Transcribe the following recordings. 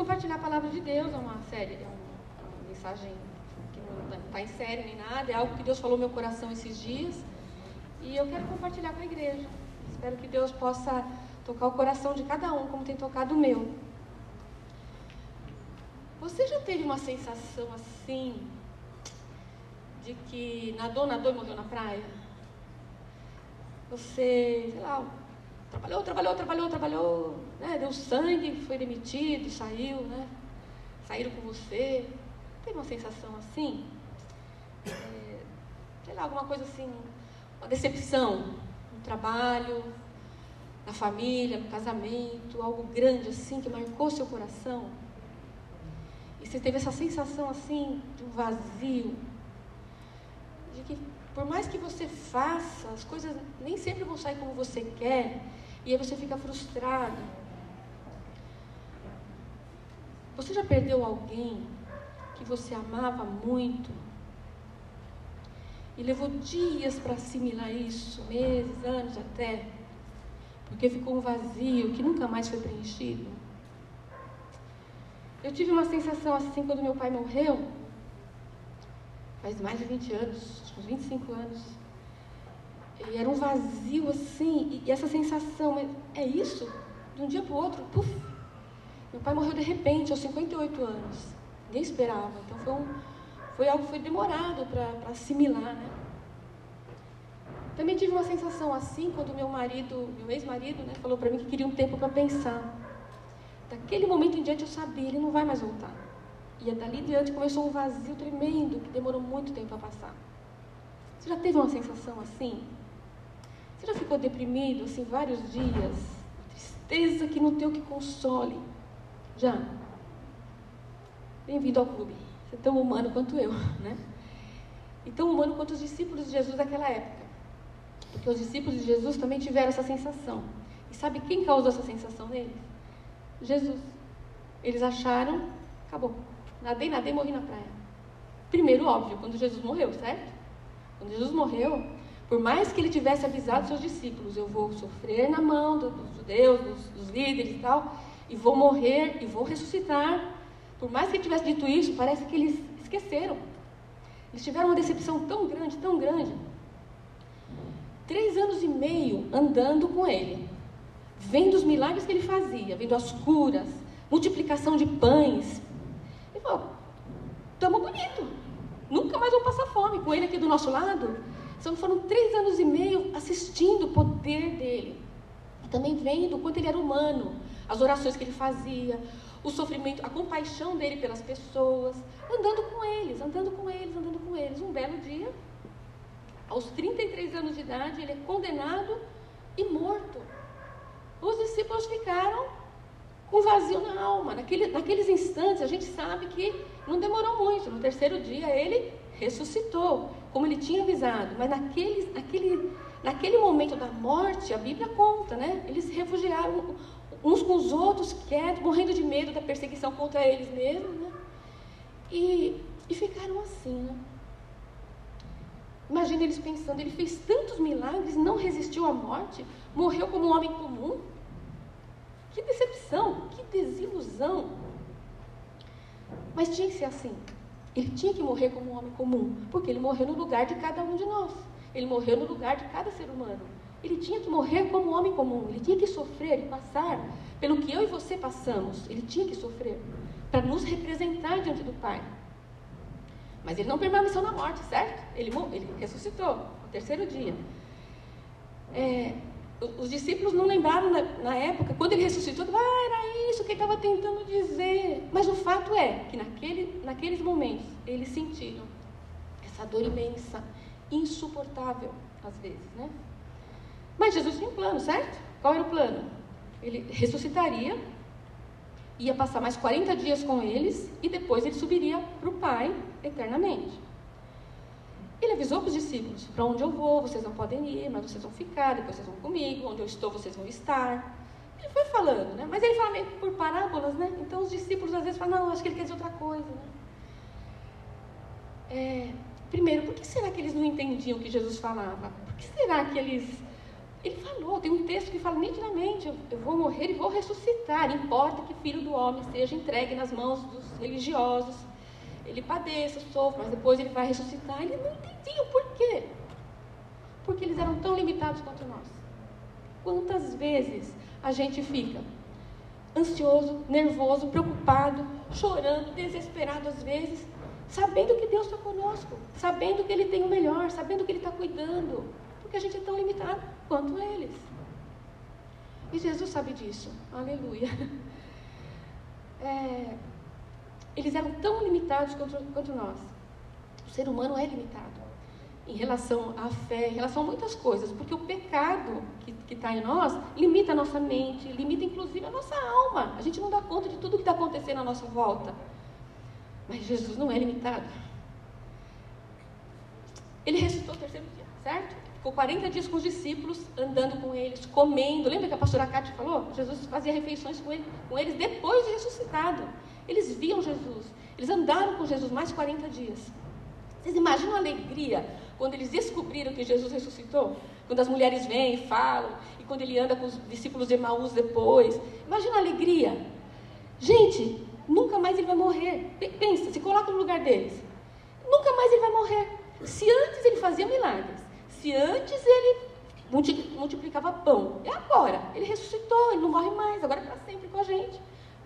compartilhar a palavra de Deus, é uma série, é uma, mensagem que não está em série nem nada, é algo que Deus falou no meu coração esses dias. E eu quero compartilhar com a igreja. Espero que Deus possa tocar o coração de cada um, como tem tocado o meu. Você já teve uma sensação assim, de que nadou, nadou e morreu na praia? Você, sei lá, trabalhou, trabalhou, trabalhou, trabalhou, né? deu sangue, foi demitido, saiu, né? Saíram com você. Teve uma sensação assim? É, sei lá, alguma coisa assim, uma decepção no trabalho, na família, no casamento, algo grande assim que marcou seu coração. E você teve essa sensação assim de um vazio, de que por mais que você faça, as coisas nem sempre vão sair como você quer, e aí você fica frustrado. Você já perdeu alguém que você amava muito e levou dias para assimilar isso, meses, anos até, porque ficou um vazio que nunca mais foi preenchido. Eu tive uma sensação assim quando meu pai morreu, faz mais de 20 anos, uns 25 anos. E era um vazio assim, e, essa sensação, é isso? De um dia para o outro, puf! Meu pai morreu de repente, aos 58 anos. Ninguém esperava. Então foi um, foi algo foi demorado para assimilar, né? Também tive uma sensação assim quando meu marido, meu ex-marido, né, falou para mim que queria um tempo para pensar. Daquele momento em diante eu sabia, ele não vai mais voltar. E dali em diante começou um vazio tremendo que demorou muito tempo a passar. Você já teve uma sensação assim? Você já ficou deprimido assim vários dias? Tristeza que não tem o que console. Já? Bem-vindo ao clube. Você é tão humano quanto eu, né? E tão humano quanto os discípulos de Jesus daquela época. Porque os discípulos de Jesus também tiveram essa sensação. E sabe quem causou essa sensação neles? Jesus. Eles acharam, acabou. Nadei, nadei, morri na praia. Primeiro, óbvio, quando Jesus morreu, certo? Quando Jesus morreu, por mais que ele tivesse avisado seus discípulos, eu vou sofrer na mão dos judeus, dos, dos líderes e tal, e vou morrer e vou ressuscitar por mais que ele tivesse dito isso, parece que eles esqueceram. Eles tiveram uma decepção tão grande, tão grande. Três anos e meio andando com ele, vendo os milagres que ele fazia, vendo as curas, multiplicação de pães. Ele falou: estamos bonito, nunca mais vou passar fome com ele aqui do nosso lado. Então foram três anos e meio assistindo o poder dele, também vendo o quanto ele era humano, as orações que ele fazia, o sofrimento, a compaixão dele pelas pessoas, andando com eles, andando com eles, andando com eles. Um belo dia, aos 33 anos de idade, ele é condenado e morto. Os discípulos ficaram com vazio na alma. Naquele, naqueles instantes, a gente sabe que não demorou muito. No terceiro dia, ele ressuscitou, como ele tinha avisado. Mas naquele, naquele, naquele momento da morte, a Bíblia conta, né? Eles se refugiaram uns com os outros, quietos, morrendo de medo da perseguição contra eles mesmos, né? E, e ficaram assim, né? Imagina eles pensando, ele fez tantos milagres, não resistiu à morte, morreu como um homem comum. Que decepção, que desilusão. Mas tinha que ser assim. Ele tinha que morrer como um homem comum, porque ele morreu no lugar de cada um de nós. Ele morreu no lugar de cada ser humano. Ele tinha que morrer como um homem comum, ele tinha que sofrer e passar pelo que eu e você passamos. Ele tinha que sofrer para nos representar diante do Pai. Mas ele não permaneceu na morte, certo? Ele, ele ressuscitou no terceiro dia. É, os discípulos não lembraram na, na, época, quando ele ressuscitou, ah, era isso que ele estava tentando dizer. Mas o fato é que naquele, naqueles momentos eles sentiram essa dor imensa, insuportável às vezes, né? Mas Jesus tinha um plano, certo? Qual era o plano? Ele ressuscitaria, ia passar mais 40 dias com eles e depois ele subiria para o Pai eternamente. Ele avisou para os discípulos: para onde eu vou, vocês não podem ir, mas vocês vão ficar, depois vocês vão comigo, onde eu estou, vocês vão estar. Ele foi falando, né? Mas ele fala meio por parábolas, né? Então os discípulos às vezes falam: não, acho que ele quer dizer outra coisa, né? É, primeiro, por que será que eles não entendiam o que Jesus falava? Por que será que eles Ele falou, tem um texto que fala nitidamente: eu, eu vou morrer e vou ressuscitar. Importa que filho do homem seja entregue nas mãos dos religiosos. Ele padeça, sofra, mas depois ele vai ressuscitar. Ele não entendia o porquê. Porque eles eram tão limitados quanto nós. Quantas vezes a gente fica ansioso, nervoso, preocupado, chorando, desesperado às vezes, sabendo que Deus está conosco, sabendo que Ele tem o melhor, sabendo que Ele está cuidando, porque a gente é tão limitado quanto eles. E Jesus sabe disso, aleluia. É, eles eram tão limitados quanto, quanto nós. O ser humano é limitado em relação à fé, em relação a muitas coisas, porque o pecado que está em nós limita a nossa mente, limita inclusive a nossa alma. A gente não dá conta de tudo que está acontecendo à nossa volta. Mas Jesus não é limitado. Ele ressuscitou o terceiro dia, certo? Ficou 40 dias com os discípulos, andando com eles, comendo. Lembra que a pastora Cátia falou? Jesus fazia refeições com, ele, com eles depois de ressuscitado. Eles viam Jesus. Eles andaram com Jesus mais 40 dias. Vocês imaginam a alegria quando eles descobriram que Jesus ressuscitou? Quando as mulheres vêm e falam, e quando ele anda com os discípulos de Emaús depois. Imagina a alegria. Gente, nunca mais ele vai morrer. Pensa, se coloca no lugar deles. Nunca mais ele vai morrer. Se antes ele fazia milagres, se antes ele multiplicava pão, e agora? Ele ressuscitou, ele não morre mais, agora é para sempre com a gente.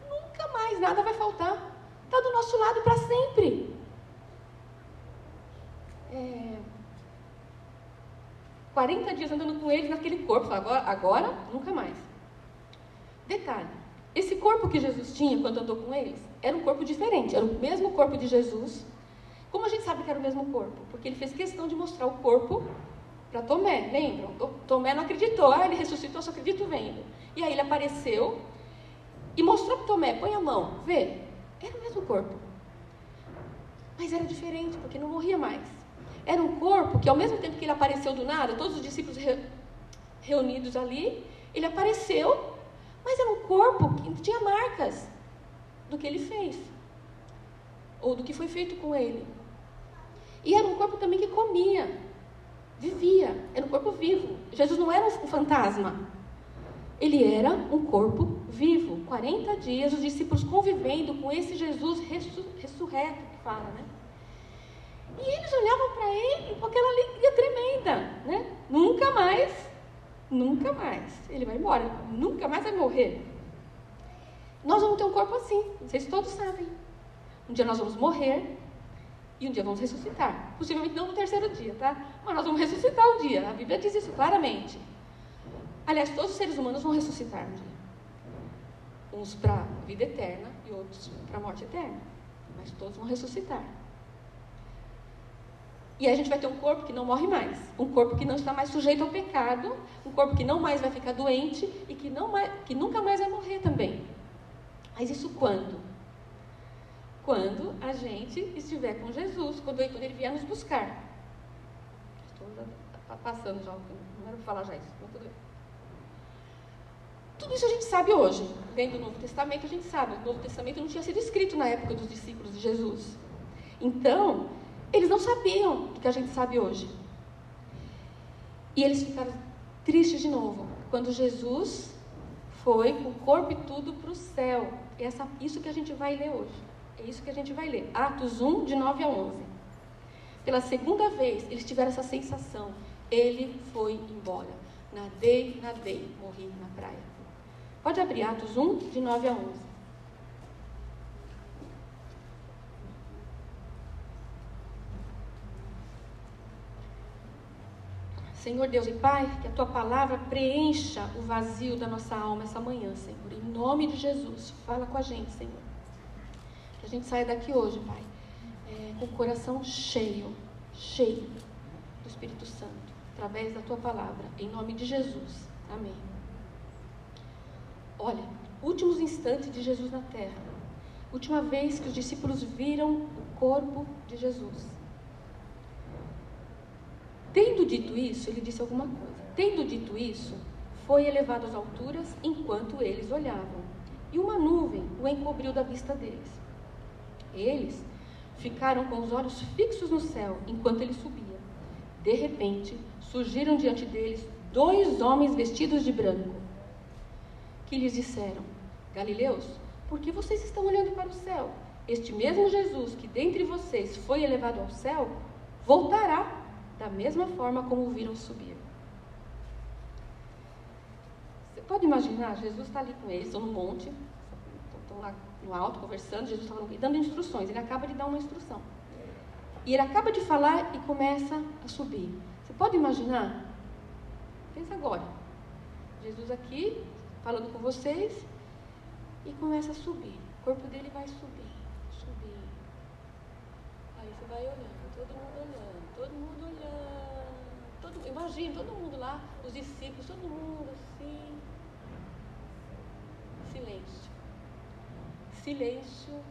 Nunca mais nada vai faltar. Está do nosso lado para sempre. É, 40 dias andando com ele naquele corpo. Agora, agora, nunca mais. Detalhe: esse corpo que Jesus tinha quando andou com eles era um corpo diferente, era o mesmo corpo de Jesus. Como a gente sabe que era o mesmo corpo? Porque ele fez questão de mostrar o corpo para Tomé, lembram? Tomé não acreditou, ah, ele ressuscitou, só acredito vendo. E aí ele apareceu e mostrou para Tomé: põe a mão, vê. Era o mesmo corpo. Mas era diferente, porque não morria mais. Era um corpo que, ao mesmo tempo que ele apareceu do nada, todos os discípulos re, reunidos ali, ele apareceu, mas era um corpo que tinha marcas do que ele fez, ou do que foi feito com ele. E era um corpo também que comia, vivia, era um corpo vivo. Jesus não era um fantasma, ele era um corpo vivo. 40 dias os discípulos convivendo com esse Jesus ressurreto, que fala, né? E eles olhavam para ele com aquela alegria tremenda, né? Nunca mais, nunca mais. Ele vai embora, nunca mais vai morrer. Nós vamos ter um corpo assim, vocês todos sabem. Um dia nós vamos morrer e um dia vamos ressuscitar. Possivelmente não no terceiro dia, tá? Mas nós vamos ressuscitar um dia. A Bíblia diz isso claramente. Aliás, todos os seres humanos vão ressuscitar um dia. Uns para a vida eterna e outros para a morte eterna. Mas todos vão ressuscitar. E a gente vai ter um corpo que não morre mais, um corpo que não está mais sujeito ao pecado, um corpo que não mais vai ficar doente e que, não mais, que nunca mais vai morrer também. Mas isso quando? Quando a gente estiver com Jesus, quando, ele vier nos buscar. Estou passando já, não era falar já isso, mas tudo bem. Tudo isso a gente sabe hoje. Dentro do Novo Testamento a gente sabe. O Novo Testamento não tinha sido escrito na época dos discípulos de Jesus. Então, eles não sabiam o que a gente sabe hoje. E eles ficaram tristes de novo. Quando Jesus foi com o corpo e tudo para o céu. Essa, isso que a gente vai ler hoje. É isso que a gente vai ler. Atos 1, de 9 a 11. Pela segunda vez, eles tiveram essa sensação. Ele foi embora. Nadei, nadei, morri na praia. Pode abrir Atos 1, de 9 a 11. Senhor Deus e Pai, que a tua palavra preencha o vazio da nossa alma essa manhã, Senhor. Em nome de Jesus, fala com a gente, Senhor. Que a gente saia daqui hoje, Pai, é, com o coração cheio, cheio do Espírito Santo, através da tua palavra. Em nome de Jesus. Amém. Olha, últimos instantes de Jesus na terra. Última vez que os discípulos viram o corpo de Jesus. Tendo dito isso, ele disse alguma coisa. Tendo dito isso, foi elevado às alturas enquanto eles olhavam, e uma nuvem o encobriu da vista deles. Eles ficaram com os olhos fixos no céu enquanto ele subia. De repente, surgiram diante deles dois homens vestidos de branco, que lhes disseram: Galileus, por que vocês estão olhando para o céu? Este mesmo Jesus que dentre vocês foi elevado ao céu, voltará da mesma forma como o viram subir. Você pode imaginar, Jesus está ali com eles, estão no monte, estão lá no alto conversando, Jesus está dando instruções, ele acaba de dar uma instrução. E ele acaba de falar e começa a subir. Você pode imaginar? Pensa agora. Jesus aqui, falando com vocês, e começa a subir. O corpo dele vai subir, subir. Aí você vai olhando, todo mundo olhando, todo mundo olhando. Todo, imagina, todo mundo lá, os discípulos, todo mundo assim. Silêncio. Silêncio.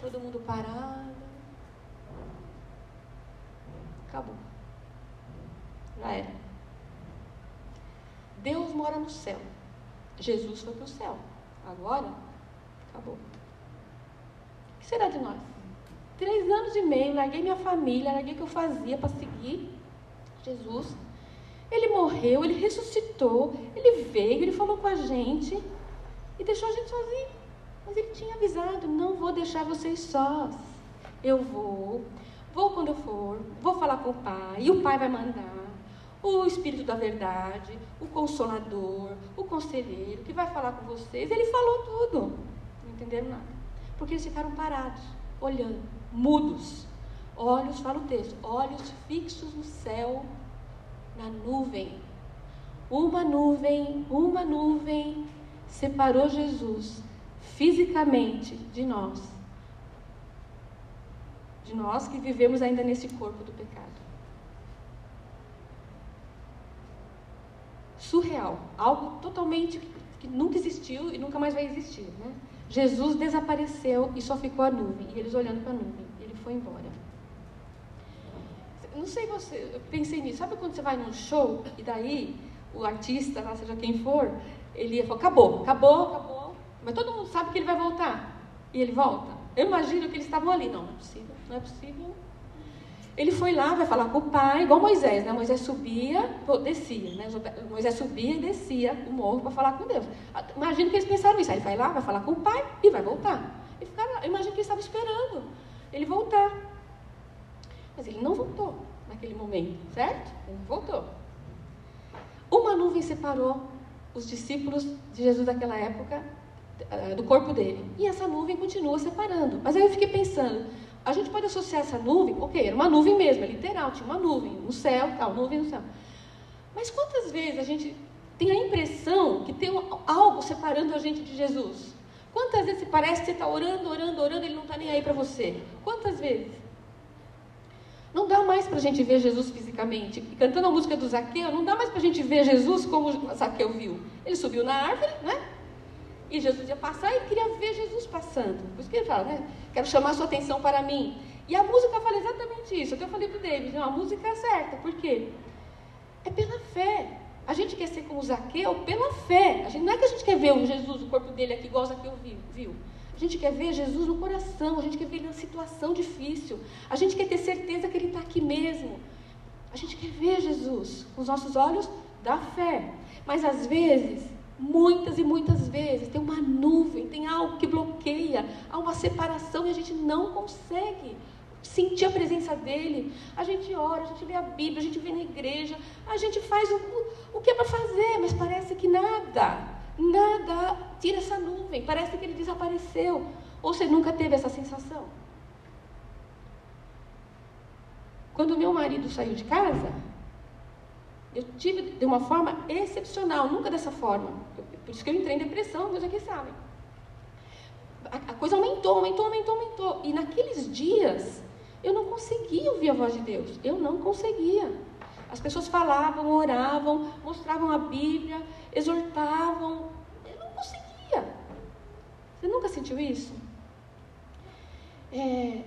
Todo mundo parado. Acabou. Já era. Deus mora no céu. Jesus foi para o céu. Agora, acabou. O que será de nós? Três anos e meio, larguei minha família, larguei o que eu fazia para seguir Jesus. Ele morreu, ele ressuscitou, ele veio, ele falou com a gente e deixou a gente sozinho. Mas ele tinha avisado: não vou deixar vocês sós. Eu vou, Vou quando eu for, vou falar com o Pai, e o Pai vai mandar o Espírito da Verdade, o Consolador, o Conselheiro, que vai falar com vocês. Ele falou tudo. Não entenderam nada. Porque eles ficaram parados, olhando, mudos. Olhos, fala o texto, olhos fixos no céu, na nuvem. Uma nuvem, uma nuvem separou Jesus fisicamente de nós de nós que vivemos ainda nesse corpo do pecado. Surreal, algo totalmente que nunca existiu e nunca mais vai existir. Né? Jesus desapareceu e só ficou a nuvem, e eles olhando para a nuvem, ele foi embora. Não sei você, eu pensei nisso. Sabe quando você vai num show e daí o artista, seja quem for, ele falou: acabou, acabou, acabou, mas todo mundo sabe que ele vai voltar. E ele volta. Eu imagino que eles estavam ali. Não, não é possível, não é possível. Ele foi lá, vai falar com o pai, igual Moisés, né? Moisés subia, descia, né? Moisés subia e descia o morro para falar com Deus. Imagino que eles pensaram isso. Aí vai lá, vai falar com o pai e vai voltar. E ficaram, imagino que eles estavam esperando ele voltar. Mas ele não voltou naquele momento, certo? Ele não voltou. Uma nuvem separou os discípulos de Jesus daquela época eh, do corpo dele. E essa nuvem continua separando. Mas aí eu fiquei pensando, a gente pode associar essa nuvem, ok, era uma nuvem mesmo, é literal, tinha uma nuvem no céu, tal, nuvem no céu. Mas quantas vezes a gente tem a impressão que tem algo separando a gente de Jesus? Quantas vezes parece que você está orando, orando, orando, ele não está nem aí para você? Quantas vezes? Não dá mais para a gente ver Jesus fisicamente. E cantando a música do Zaqueu, não dá mais para a gente ver Jesus como Zaqueu viu. Ele subiu na árvore, né? E Jesus ia passar e queria ver Jesus passando. Por isso que ele fala, né? Quero chamar sua atenção para mim. E a música fala exatamente isso. Até eu falei para o David, não, a música é certa. Por quê? É pela fé. A gente quer ser como Zaqueu pela fé. A gente, não é que a gente quer ver o Jesus, o corpo dele aqui, igual Zaqueu viu, viu. A gente quer ver Jesus no coração. A gente quer ver ele na situação difícil. A gente quer ter certeza que ele está aqui mesmo. A gente quer ver Jesus com os nossos olhos da fé. Mas às vezes Muitas e muitas vezes tem uma nuvem, tem algo que bloqueia, há uma separação e a gente não consegue sentir a presença dele. A gente ora, a gente lê a Bíblia, a gente vem na igreja, a gente faz o, o que é para fazer, mas parece que nada, nada tira essa nuvem, parece que ele desapareceu. Ou você nunca teve essa sensação? Quando meu marido saiu de casa, eu tive de uma forma excepcional, nunca dessa forma. Por isso que eu entrei em depressão, Deus aqui sabe. A, a coisa aumentou, aumentou, aumentou, aumentou. E naqueles dias, eu não conseguia ouvir a voz de Deus. Eu não conseguia. As pessoas falavam, oravam, mostravam a Bíblia, exortavam. Eu não conseguia. Você nunca sentiu isso? É,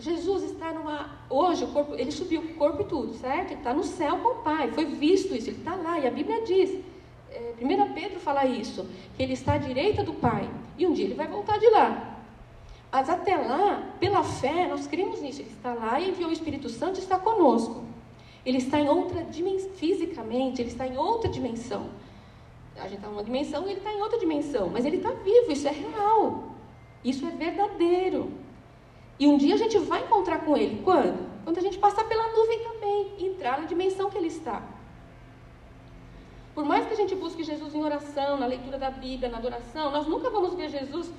Jesus está numa. Hoje, o corpo, ele subiu com o corpo e tudo, certo? Ele está no céu com o Pai. Foi visto isso, ele está lá. E a Bíblia diz, é, 1 Pedro fala isso, que ele está à direita do Pai. E um dia ele vai voltar de lá. Mas até lá, pela fé, nós cremos nisso. Ele está lá e enviou o Espírito Santo e está conosco. Ele está em outra dimensão, fisicamente, ele está em outra dimensão. A gente está em uma dimensão e ele está em outra dimensão, mas ele está vivo, isso é real. Isso é verdadeiro. E um dia a gente vai encontrar com ele. Quando? Quando a gente passar pela nuvem também, entrar na dimensão que ele está. Por mais que a gente busque Jesus em oração, na leitura da Bíblia, na adoração, nós nunca vamos ver Jesus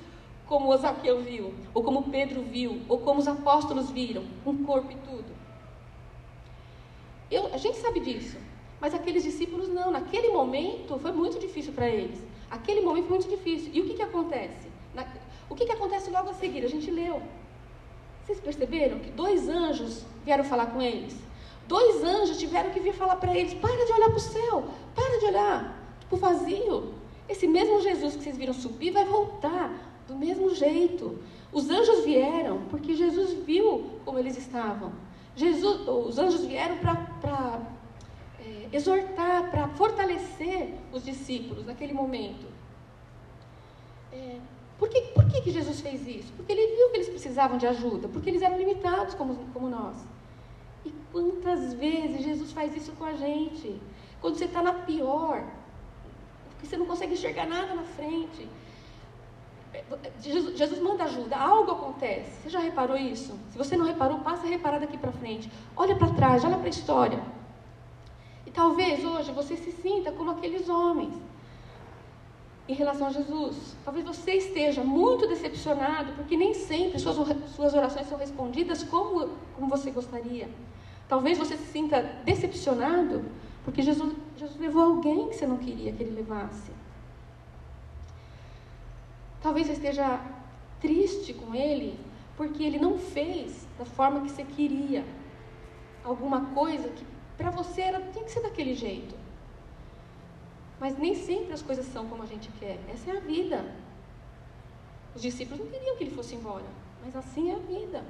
como o viu, ou como Pedro viu, ou como os apóstolos viram, com corpo e tudo. Eu, a gente sabe disso, mas aqueles discípulos não. Naquele momento foi muito difícil para eles. Aquele momento foi muito difícil. E o que, que acontece? Na, o que, que acontece logo a seguir? A gente leu. Vocês perceberam que dois anjos vieram falar com eles? Dois anjos tiveram que vir falar para eles: para de olhar para o céu, para de olhar para o vazio. Esse mesmo Jesus que vocês viram subir vai voltar do mesmo jeito. Os anjos vieram porque Jesus viu como eles estavam. Jesus, os anjos vieram para é, exortar, para fortalecer os discípulos naquele momento. É, por que, por que, que Jesus fez isso? Porque ele viu que eles precisavam de ajuda, porque eles eram limitados como, como nós. E quantas vezes Jesus faz isso com a gente? Quando você está na pior, porque você não consegue enxergar nada na frente. Jesus, Jesus, manda ajuda, algo acontece. Você já reparou isso? Se você não reparou, passa a reparar daqui para frente. Olha para trás, olha para a história. E talvez hoje você se sinta como aqueles homens em relação a Jesus. Talvez você esteja muito decepcionado, porque nem sempre suas, suas orações são respondidas como, como você gostaria. Talvez você se sinta decepcionado, porque Jesus, Jesus levou alguém que você não queria que ele levasse. Talvez você esteja triste com ele, porque ele não fez da forma que você queria. Alguma coisa que para você era, tinha que ser daquele jeito. Mas nem sempre as coisas são como a gente quer. Essa é a vida. Os discípulos não queriam que ele fosse embora, mas assim é a vida.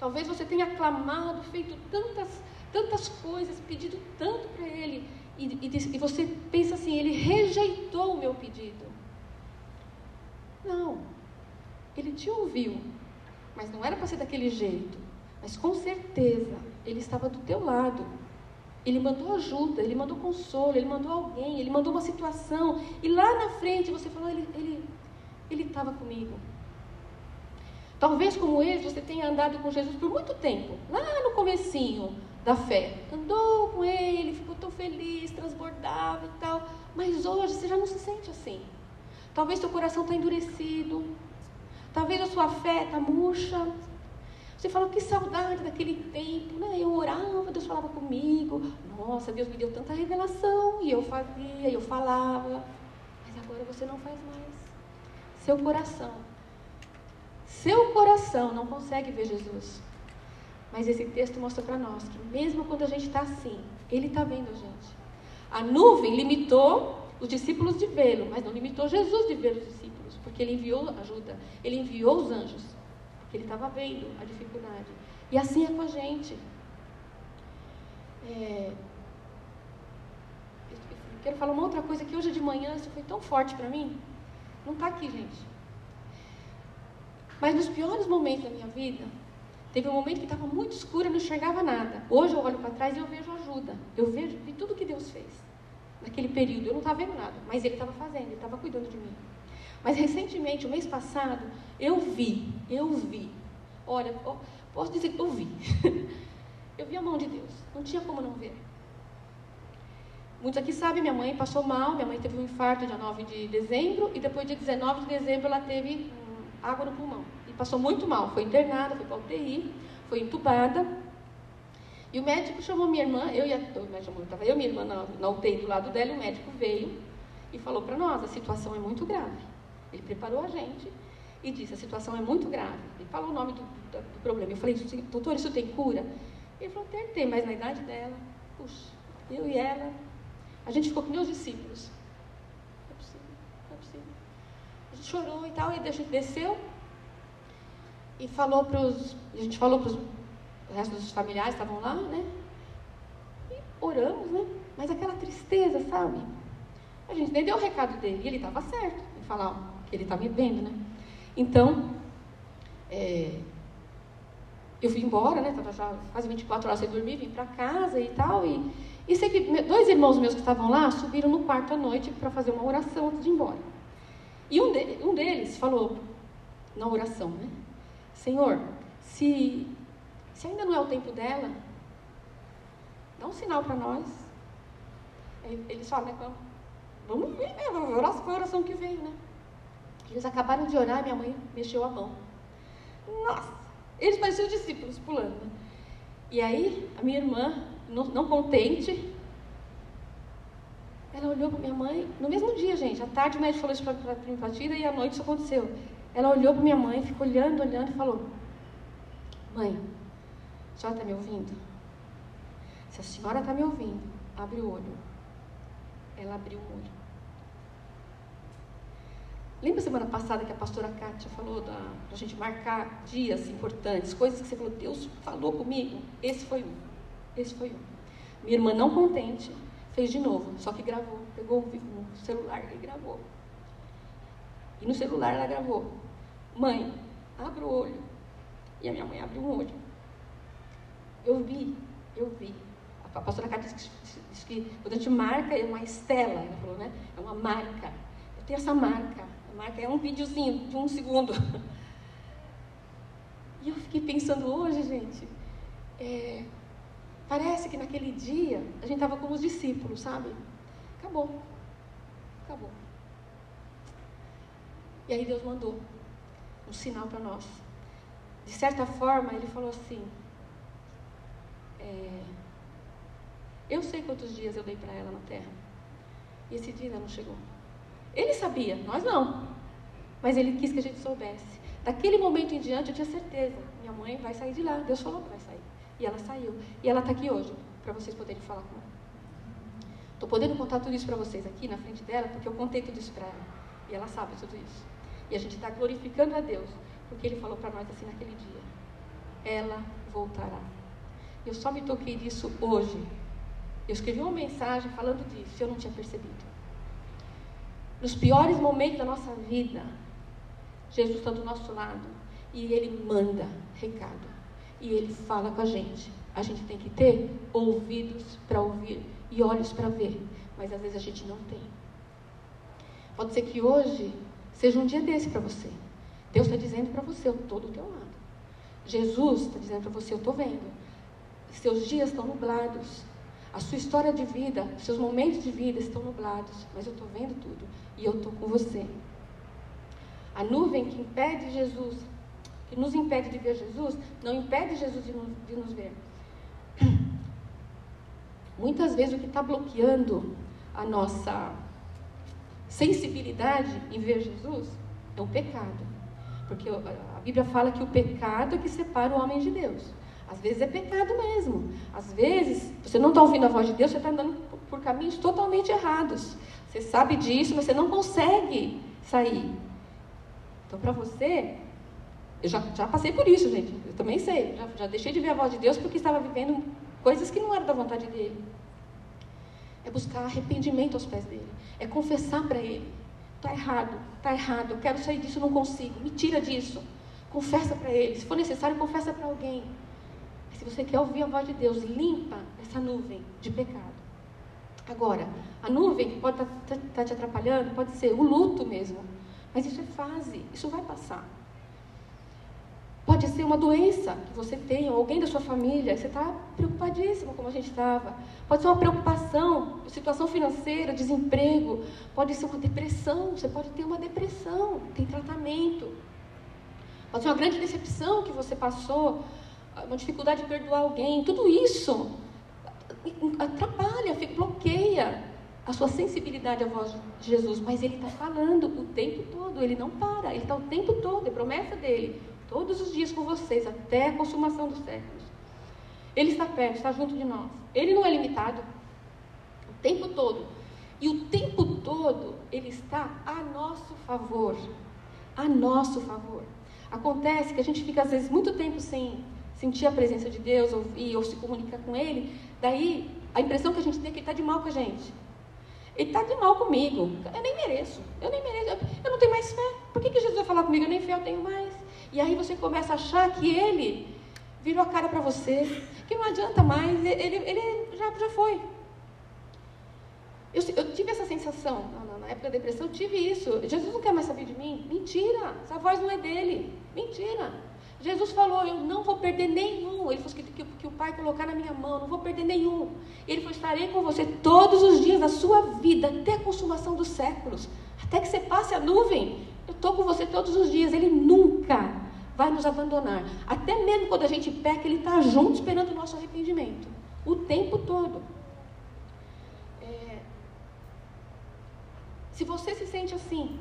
Talvez você tenha clamado, feito tantas, tantas coisas, pedido tanto para ele, e, e, e você pensa assim: ele rejeitou o meu pedido. Não. Ele te ouviu, mas não era para ser daquele jeito. Mas com certeza ele estava do teu lado. Ele mandou ajuda, ele mandou consolo, ele mandou alguém, ele mandou uma situação. E lá na frente você falou, ele ele ele estava comigo. Talvez como ele você tenha andado com Jesus por muito tempo, lá no comecinho da fé. Andou com ele, ficou tão feliz, transbordava e tal. Mas hoje você já não se sente assim. Talvez seu coração está endurecido. Talvez a sua fé está murcha. Você fala, que saudade daquele tempo, né? Eu orava, Deus falava comigo. Nossa, Deus me deu tanta revelação. E eu fazia, eu falava. Mas agora você não faz mais. Seu coração. Seu coração não consegue ver Jesus. Mas esse texto mostra para nós que mesmo quando a gente está assim, Ele está vendo a gente. A nuvem limitou os discípulos de vê-lo, mas não limitou Jesus de ver os discípulos, porque ele enviou ajuda, ele enviou os anjos, porque ele estava vendo a dificuldade. E assim é com a gente. É... Quero falar uma outra coisa que hoje de manhã isso foi tão forte para mim. Não está aqui, gente. Mas nos piores momentos da minha vida, teve um momento que estava muito escuro e não enxergava nada. Hoje eu olho para trás e eu vejo ajuda. Eu vejo tudo que Deus fez naquele período. Eu não estava vendo nada, mas ele estava fazendo, ele estava cuidando de mim. Mas recentemente, o mês passado, eu vi, eu vi. Olha, posso dizer que eu vi. eu vi a mão de Deus. Não tinha como não ver. Muitos aqui sabem, minha mãe passou mal, minha mãe teve um infarto dia 9 de dezembro e depois dia 19 de dezembro ela teve hum, água no pulmão. E passou muito mal, foi internada, foi para UTI, foi entubada. E o médico chamou minha irmã, eu e a, estava eu e minha irmã na, na UTI do lado dela, e o médico veio e falou para nós, a situação é muito grave. Ele preparou a gente e disse, a situação é muito grave. Ele falou o nome do, do, problema. Eu falei, doutor, isso tem cura? Ele falou, tem, tem, mas na idade dela, puxa, eu e ela, a gente ficou com meus discípulos. Não é possível, não é possível. A gente chorou e tal, e a gente desceu e falou para os. A gente falou para os o resto dos familiares estavam lá, né? E oramos, né? Mas aquela tristeza, sabe? A gente nem deu o recado dele, e ele estava certo em falar ele está me vendo, né? Então, é, eu fui embora, né? Tava já quase 24 horas sem dormir, vim para casa e tal. E, e sei que dois irmãos meus que estavam lá subiram no quarto à noite para fazer uma oração antes de ir embora. E um, de, um deles falou na oração, né? Senhor, se, se ainda não é o tempo dela, dá um sinal para nós. Eles falam, né? Vamos ver, né? Foi a oração que veio, né? Eles acabaram de orar, minha mãe mexeu a mão. Nossa! Eles pareciam discípulos pulando. Né? E aí, a minha irmã, não, não contente, ela olhou para minha mãe, no mesmo dia, gente, à tarde o médico falou isso para a prima Patida e à noite isso aconteceu. Ela olhou para minha mãe, ficou olhando, olhando e falou: Mãe, a senhora está me ouvindo? Se a senhora está me ouvindo, abre o olho. Ela abriu o olho. Lembra semana passada que a pastora Kátia falou da, da gente marcar dias importantes, coisas que você falou, Deus falou comigo? Esse foi um. Esse foi um. Minha irmã, não contente, fez de novo, só que gravou. Pegou o celular e gravou. E no celular ela gravou: Mãe, abre o olho. E a minha mãe abriu um olho. Eu vi, eu vi. A pastora Kátia disse, disse que quando a gente marca é uma estela, ela falou, né? É uma marca. Eu tenho essa marca é um videozinho de um segundo. E eu fiquei pensando hoje, gente, é, parece que naquele dia a gente estava como os discípulos, sabe? Acabou. Acabou. E aí Deus mandou um sinal para nós. De certa forma, ele falou assim: é, Eu sei quantos dias eu dei para ela na terra. E esse dia ainda não chegou. Ele sabia, nós não. Mas ele quis que a gente soubesse. Daquele momento em diante, eu tinha certeza: minha mãe vai sair de lá. Deus falou que vai sair. E ela saiu. E ela está aqui hoje, para vocês poderem falar com ela. Estou podendo contar tudo isso para vocês aqui na frente dela, porque eu contei tudo isso para ela. E ela sabe tudo isso. E a gente está glorificando a Deus, porque Ele falou para nós assim naquele dia: ela voltará. Eu só me toquei disso hoje. Eu escrevi uma mensagem falando disso, eu não tinha percebido nos piores momentos da nossa vida, Jesus está do nosso lado e Ele manda recado e Ele fala com a gente. A gente tem que ter ouvidos para ouvir e olhos para ver, mas às vezes a gente não tem. Pode ser que hoje seja um dia desse para você. Deus está dizendo para você, eu estou do teu lado. Jesus está dizendo para você, eu estou vendo. Seus dias estão nublados. A sua história de vida, seus momentos de vida estão nublados, mas eu estou vendo tudo e eu estou com você. A nuvem que impede Jesus, que nos impede de ver Jesus, não impede Jesus de de nos ver. Muitas vezes o que está bloqueando a nossa sensibilidade em ver Jesus é o pecado. Porque a Bíblia fala que o pecado é que separa o homem de Deus. Às vezes é pecado mesmo. Às vezes você não está ouvindo a voz de Deus, você está andando por caminhos totalmente errados. Você sabe disso, você não consegue sair. Então, para você, eu já, já passei por isso, gente. Eu também sei. Já, já deixei de ver a voz de Deus porque estava vivendo coisas que não eram da vontade dele. É buscar arrependimento aos pés dele. É confessar para ele. Está errado, está errado. Eu quero sair disso, não consigo. Me tira disso. Confessa para ele. Se for necessário, confessa para alguém. Se você quer ouvir a voz de Deus, limpa essa nuvem de pecado. Agora, a nuvem que pode estar tá, tá, tá te atrapalhando pode ser o luto mesmo. Mas isso é fase, isso vai passar. Pode ser uma doença que você tem, ou alguém da sua família, você está preocupadíssimo, como a gente estava. Pode ser uma preocupação, situação financeira, desemprego. Pode ser uma depressão, você pode ter uma depressão, tem tratamento. Pode ser uma grande decepção que você passou, uma dificuldade de perdoar alguém. Tudo isso atrapalha, bloqueia a sua sensibilidade à voz de Jesus. Mas ele está falando o tempo todo, ele não para, ele está o tempo todo, é promessa dele, todos os dias com vocês, até a consumação dos séculos. Ele está perto, está junto de nós. Ele não é limitado. O tempo todo. E o tempo todo ele está a nosso favor. A nosso favor. Acontece que a gente fica às vezes muito tempo sem sentir a presença de Deus, ouvir ou se comunicar com Ele, daí a impressão que a gente tem é que Ele está de mal com a gente. Ele está de mal comigo. Eu nem mereço. Eu nem mereço. Eu não tenho mais fé. Por que, que Jesus vai falar comigo? Eu nem fé eu tenho mais. E aí você começa a achar que Ele virou a cara para você, que não adianta mais, ele, ele já, já foi. Eu, eu tive essa sensação, na, época da depressão, eu tive isso. Jesus não quer mais saber de mim? Mentira, essa voz não é dele. Mentira. Jesus falou: Eu não vou perder nenhum. Ele falou que, que, que, o Pai colocar na minha mão, não vou perder nenhum. Ele falou: Estarei com você todos os dias da sua vida, até a consumação dos séculos, até que você passe a nuvem. Eu estou com você todos os dias. Ele nunca vai nos abandonar. Até mesmo quando a gente peca, Ele está junto esperando o nosso arrependimento. O tempo todo. É... Se você se sente assim,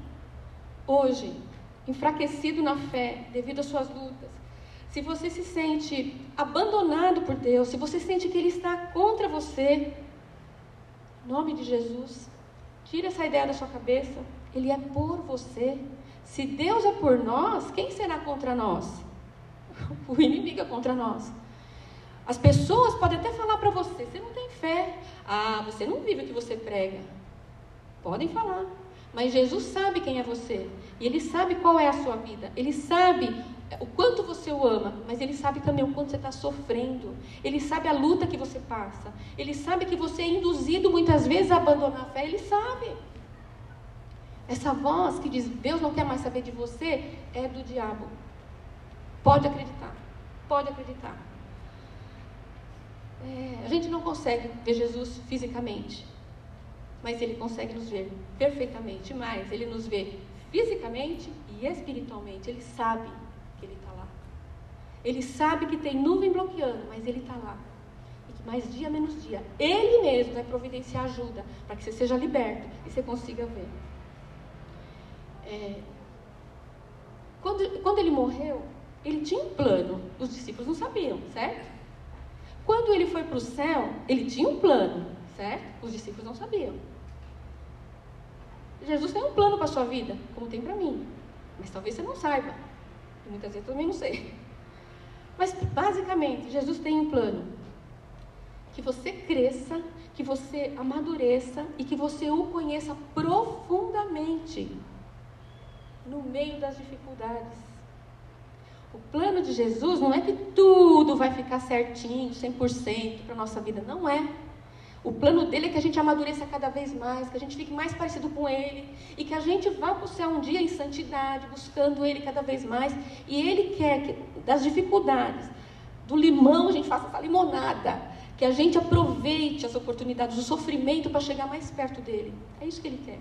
hoje, enfraquecido na fé devido às suas lutas, se você se sente abandonado por Deus, se você sente que Ele está contra você, em nome de Jesus, tira essa ideia da sua cabeça. Ele é por você. Se Deus é por nós, quem será contra nós? O inimigo é contra nós. As pessoas podem até falar para você: você não tem fé. Ah, você não vive o que você prega. Podem falar. Mas Jesus sabe quem é você. E Ele sabe qual é a sua vida. Ele sabe o quanto você o ama, mas Ele sabe também o quanto você está sofrendo. Ele sabe a luta que você passa. Ele sabe que você é induzido muitas vezes a abandonar a fé. Ele sabe. Essa voz que diz Deus não quer mais saber de você é do diabo. Pode acreditar. Pode acreditar. É, a gente não consegue ver Jesus fisicamente, mas Ele consegue nos ver perfeitamente. Mais, Ele nos vê fisicamente e espiritualmente. Ele sabe que Ele está lá. Ele sabe que tem nuvem bloqueando, mas Ele está lá. E que mais dia menos dia, Ele mesmo vai providenciar ajuda para que você seja liberto e você consiga ver. É, quando, quando ele morreu, ele tinha um plano. Os discípulos não sabiam, certo? Quando ele foi para o céu, ele tinha um plano, certo? Os discípulos não sabiam. Jesus tem um plano para a sua vida, como tem para mim. Mas talvez você não saiba. E muitas vezes eu também não sei. Mas basicamente, Jesus tem um plano. Que você cresça, que você amadureça e que você o conheça profundamente no meio das dificuldades. O plano de Jesus não é que tudo vai ficar certinho, 100% para a nossa vida. Não é. O plano dele é que a gente amadureça cada vez mais, que a gente fique mais parecido com ele e que a gente vá para o céu um dia em santidade, buscando ele cada vez mais. E ele quer que das dificuldades, do limão a gente faça essa limonada, que a gente aproveite as oportunidades do sofrimento para chegar mais perto dele. É isso que ele quer.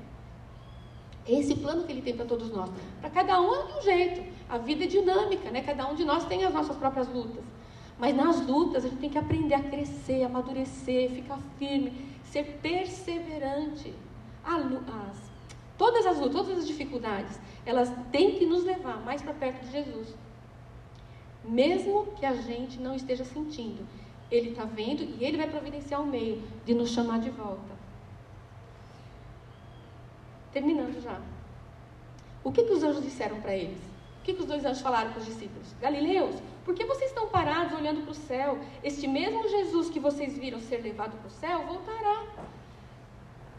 É esse plano que ele tem para todos nós. Para cada um é de um jeito. A vida é dinâmica, né? Cada um de nós tem as nossas próprias lutas. Mas nas lutas a gente tem que aprender a crescer, amadurecer, ficar firme, ser perseverante. As, todas as lutas, todas as dificuldades, elas têm que nos levar mais para perto de Jesus. Mesmo que a gente não esteja sentindo, Ele está vendo e Ele vai providenciar um meio de nos chamar de volta. Terminando já. O que, que os anjos disseram para eles? Que, que os dois anjos falaram para os discípulos? Galileus, por que vocês estão parados olhando para o céu? Este mesmo Jesus que vocês viram ser levado para o céu voltará.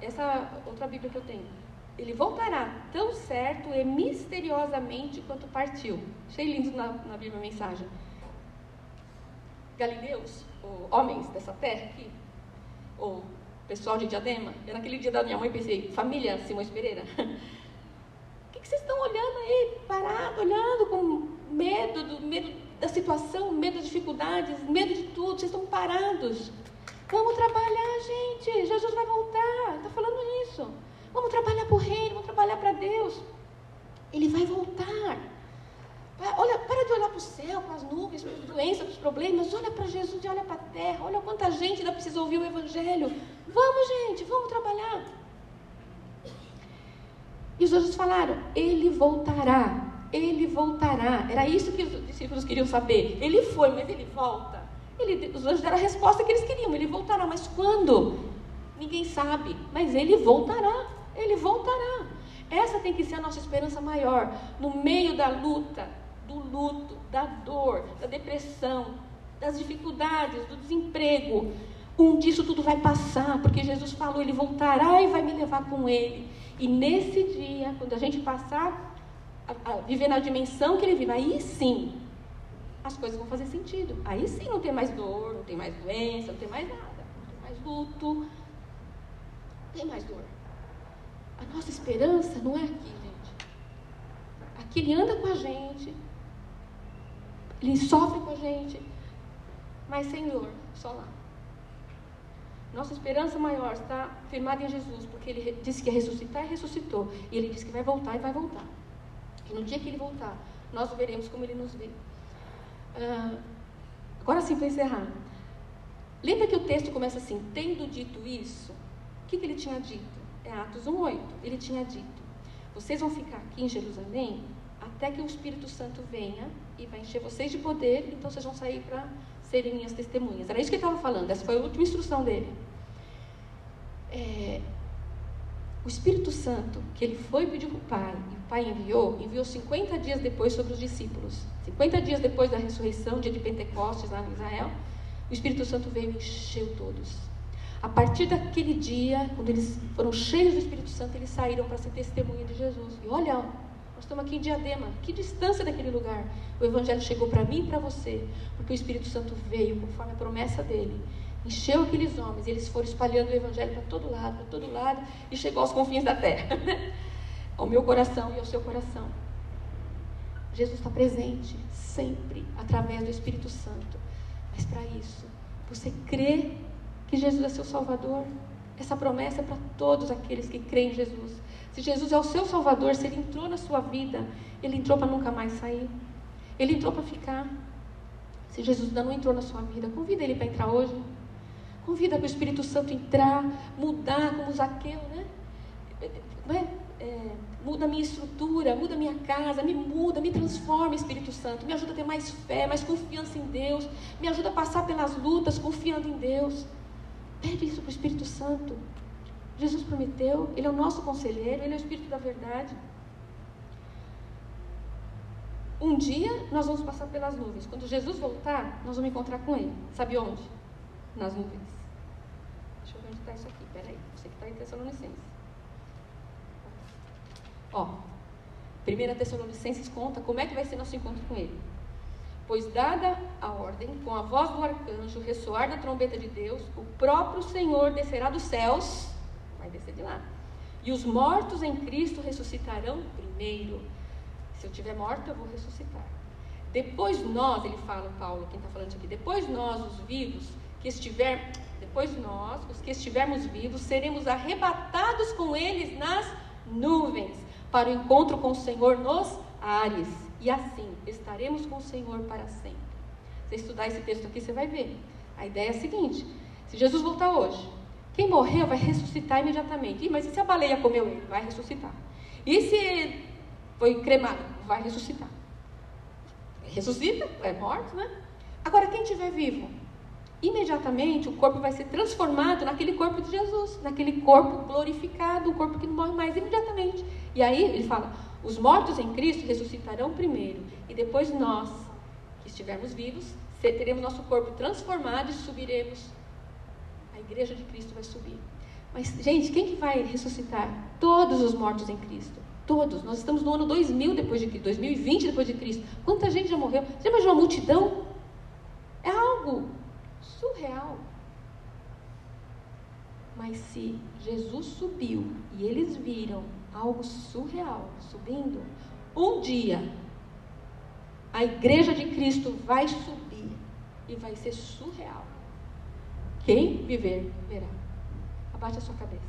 Essa outra Bíblia que eu tenho. Ele voltará tão certo e misteriosamente quanto partiu. Achei lindo na, na Bíblia a mensagem. Galileus, ou homens dessa terra aqui, ou pessoal de Diadema, eu naquele dia da minha mãe pensei, família Simões Pereira, que, vocês estão olhando aí, parado, olhando com medo, do, medo da situação, medo das dificuldades, medo de tudo, vocês estão parados. Vamos trabalhar, gente, Jesus vai voltar, está falando isso. Vamos trabalhar para o reino, vamos trabalhar para Deus. Ele vai voltar. Olha, para de olhar para o céu, para as nuvens, para as doenças, para os problemas. Olha para Jesus e olha para a terra. Olha quanta gente ainda precisa ouvir o Evangelho. Vamos, gente, vamos trabalhar. E os anjos falaram: Ele voltará. Ele voltará. Era isso que os discípulos queriam saber. Ele foi, mas ele volta. Ele, os anjos deram a resposta que eles queriam. Ele voltará. Mas quando? Ninguém sabe. Mas ele voltará. Ele voltará. Essa tem que ser a nossa esperança maior. No meio da luta, do luto, da dor, da depressão, das dificuldades, do desemprego. Um disso tudo vai passar, porque Jesus falou, ele voltará e vai me levar com ele. E nesse dia, quando a gente passar a, a viver na dimensão que ele vive, aí sim, as coisas vão fazer sentido. Aí sim não tem mais dor, não tem mais doença, não tem mais nada, não tem mais luto, não tem mais dor. A nossa esperança não é aqui, gente. Aqui ele anda com a gente, ele sofre com a gente, mas Senhor, só lá. Nossa esperança maior está firmada em Jesus, porque ele disse que ia ressuscitar e ressuscitou. E ele disse que vai voltar e vai voltar. E no dia que ele voltar, nós veremos como ele nos vê. Ah, agora sim, para encerrar. Lembra que o texto começa assim: tendo dito isso, o que, que ele tinha dito? É Atos 1,8. Ele tinha dito: vocês vão ficar aqui em Jerusalém até que o Espírito Santo venha e vai encher vocês de poder, então vocês vão sair para serem minhas testemunhas. Era isso que ele estava falando, essa foi a última instrução dele. É, o Espírito Santo, que ele foi pedir para o Pai, e o Pai enviou, enviou 50 dias depois sobre os discípulos. 50 dias depois da ressurreição, dia de Pentecostes lá em Israel, o Espírito Santo veio e encheu todos. A partir daquele dia, quando eles foram cheios do Espírito Santo, eles saíram para ser testemunha de Jesus. E olha, nós estamos aqui em Diadema, que distância daquele lugar. O Evangelho chegou para mim e para você, porque o Espírito Santo veio conforme a promessa dele encheu aqueles homens, e eles foram espalhando o evangelho para todo lado, para todo lado, e chegou aos confins da terra, ao meu coração e ao seu coração. Jesus está presente sempre através do Espírito Santo. Mas para isso, você crê que Jesus é seu Salvador? Essa promessa é para todos aqueles que creem em Jesus. Se Jesus é o seu Salvador, se Ele entrou na sua vida, Ele entrou para nunca mais sair. Ele entrou para ficar. Se Jesus ainda não entrou na sua vida, convida Ele para entrar hoje. Convida para o Espírito Santo entrar, mudar, como Zaqueu, né? É? É, muda a minha estrutura, muda a minha casa, me muda, me transforma, Espírito Santo. Me ajuda a ter mais fé, mais confiança em Deus. Me ajuda a passar pelas lutas confiando em Deus. Pede isso para o Espírito Santo. Jesus prometeu, Ele é o nosso conselheiro, Ele é o Espírito da verdade. Um dia nós vamos passar pelas nuvens. Quando Jesus voltar, nós vamos encontrar com Ele. Sabe onde? Nas nuvens está isso aqui, peraí, você que está em Tessalonicenses. Ó, 1 Tessalonicenses conta como é que vai ser nosso encontro com ele. Pois, dada a ordem, com a voz do arcanjo, ressoar da trombeta de Deus, o próprio Senhor descerá dos céus, vai descer de lá, e os mortos em Cristo ressuscitarão primeiro. Se eu estiver morto, eu vou ressuscitar. Depois nós, ele fala, Paulo, quem está falando isso aqui, depois nós, os vivos, que estiver depois nós, os que estivermos vivos, seremos arrebatados com eles nas nuvens para o encontro com o Senhor nos ares. E assim estaremos com o Senhor para sempre. Se estudar esse texto aqui, você vai ver. A ideia é a seguinte: se Jesus voltar hoje, quem morreu vai ressuscitar imediatamente. Ih, mas e se a baleia comeu ele? Vai ressuscitar. E se foi cremado? Vai ressuscitar. Ressuscita, é morto, né? Agora, quem estiver vivo, imediatamente o corpo vai ser transformado naquele corpo de Jesus, naquele corpo glorificado, um corpo que não morre mais imediatamente. E aí ele fala: os mortos em Cristo ressuscitarão primeiro, e depois nós, que estivermos vivos, teremos nosso corpo transformado e subiremos. A igreja de Cristo vai subir. Mas, gente, quem que vai ressuscitar? Todos os mortos em Cristo. Todos. Nós estamos no ano 2000 depois de Cristo, 2020 depois de Cristo. Quanta gente já morreu? Você imagina uma multidão? É algo surreal. Mas se Jesus subiu e eles viram algo surreal subindo, um dia a igreja de Cristo vai subir e vai ser surreal. Quem viver, verá. Abaixe a sua cabeça.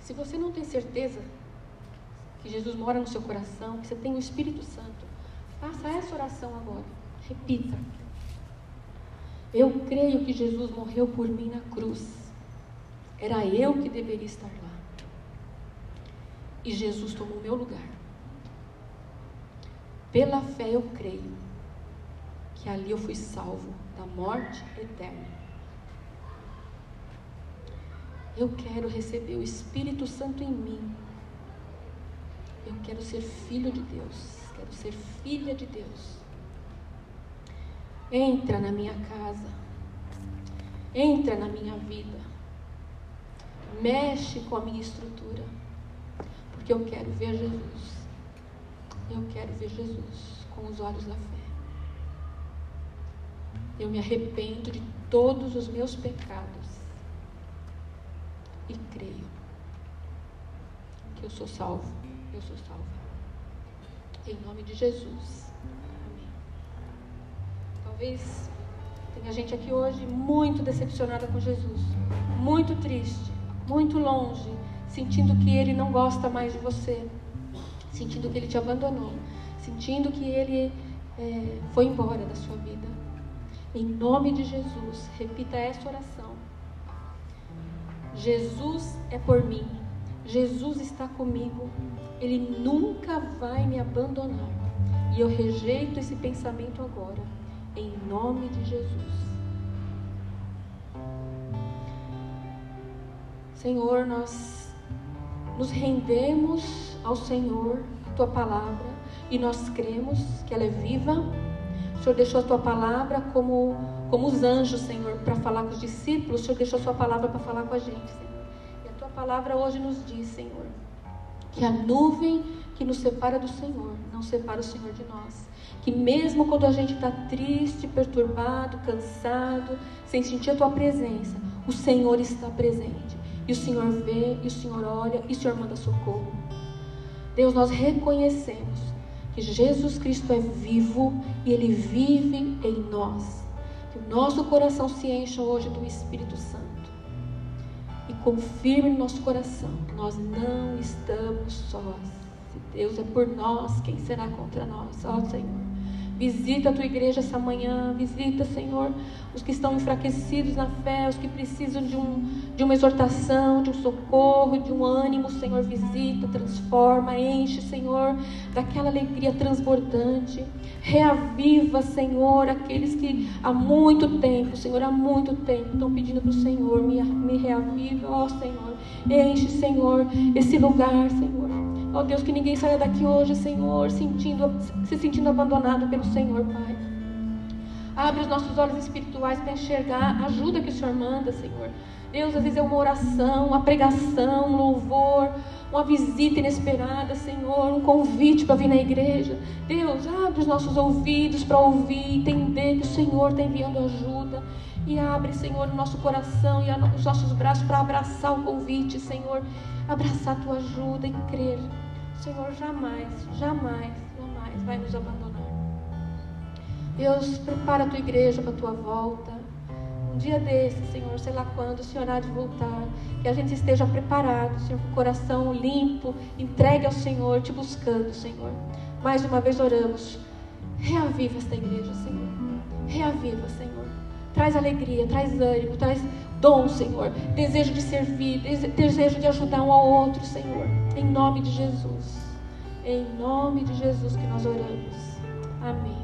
Se você não tem certeza que Jesus mora no seu coração, que você tem o Espírito Santo, faça essa oração agora. Repita. Eu creio que Jesus morreu por mim na cruz. Era eu que deveria estar lá. E Jesus tomou o meu lugar. Pela fé eu creio que ali eu fui salvo da morte eterna. Eu quero receber o Espírito Santo em mim. Eu quero ser filho de Deus. Quero ser filha de Deus. Entra na minha casa. Entra na minha vida. Mexe com a minha estrutura. Porque eu quero ver Jesus. Eu quero ver Jesus com os olhos da fé. Eu me arrependo de todos os meus pecados e creio que eu sou salvo. Eu sou salva. Em nome de Jesus. Amém. Talvez tenha gente aqui hoje muito decepcionada com Jesus, muito triste, muito longe, sentindo que ele não gosta mais de você, sentindo que ele te abandonou, sentindo que ele é, foi embora da sua vida. Em nome de Jesus, repita essa oração. Jesus é por mim. Jesus está comigo. Ele nunca vai me abandonar. E eu rejeito esse pensamento agora. Em nome de Jesus. Senhor, nós nos rendemos ao Senhor, a tua palavra, e nós cremos que ela é viva o Senhor deixou a tua palavra como, como os anjos, Senhor, para falar com os discípulos. O Senhor deixou a sua palavra para falar com a gente, Senhor. E a tua palavra hoje nos diz, Senhor, que a nuvem que nos separa do Senhor não separa o Senhor de nós. Que mesmo quando a gente está triste, perturbado, cansado, sem sentir a tua presença, o Senhor está presente. E o Senhor vê, e o Senhor olha, e o Senhor manda socorro. Deus, nós reconhecemos que Jesus Cristo é vivo e ele vive em nós. Que o nosso coração se encha hoje do Espírito Santo e confirme no nosso coração: nós não estamos sós. Se Deus é por nós, quem será contra nós? Ó Senhor. Visita a tua igreja essa manhã. Visita, Senhor, os que estão enfraquecidos na fé, os que precisam de, um, de uma exortação, de um socorro, de um ânimo. Senhor, visita, transforma, enche, Senhor, daquela alegria transbordante. Reaviva, Senhor, aqueles que há muito tempo, Senhor, há muito tempo estão pedindo para o Senhor, me, me reaviva, ó Senhor. Enche, Senhor, esse lugar, Senhor. Ó oh, Deus, que ninguém saia daqui hoje, Senhor, sentindo, se sentindo abandonado pelo Senhor, Pai. Abre os nossos olhos espirituais para enxergar a ajuda que o Senhor manda, Senhor. Deus, às vezes é uma oração, uma pregação, um louvor, uma visita inesperada, Senhor, um convite para vir na igreja. Deus, abre os nossos ouvidos para ouvir, entender que o Senhor está enviando ajuda. E abre, Senhor, o nosso coração e os nossos braços para abraçar o convite, Senhor. Abraçar a tua ajuda e crer. Senhor, jamais, jamais, jamais vai nos abandonar. Deus, prepara a tua igreja para a tua volta. Um dia desse, Senhor, sei lá quando o Senhor há de voltar. Que a gente esteja preparado, Senhor, com o coração limpo, entregue ao Senhor, te buscando, Senhor. Mais uma vez oramos. Reaviva esta igreja, Senhor. Reaviva, Senhor. Traz alegria, traz ânimo, traz dom, Senhor. Desejo de servir, desejo de ajudar um ao outro, Senhor. Em nome de Jesus. Em nome de Jesus que nós oramos. Amém.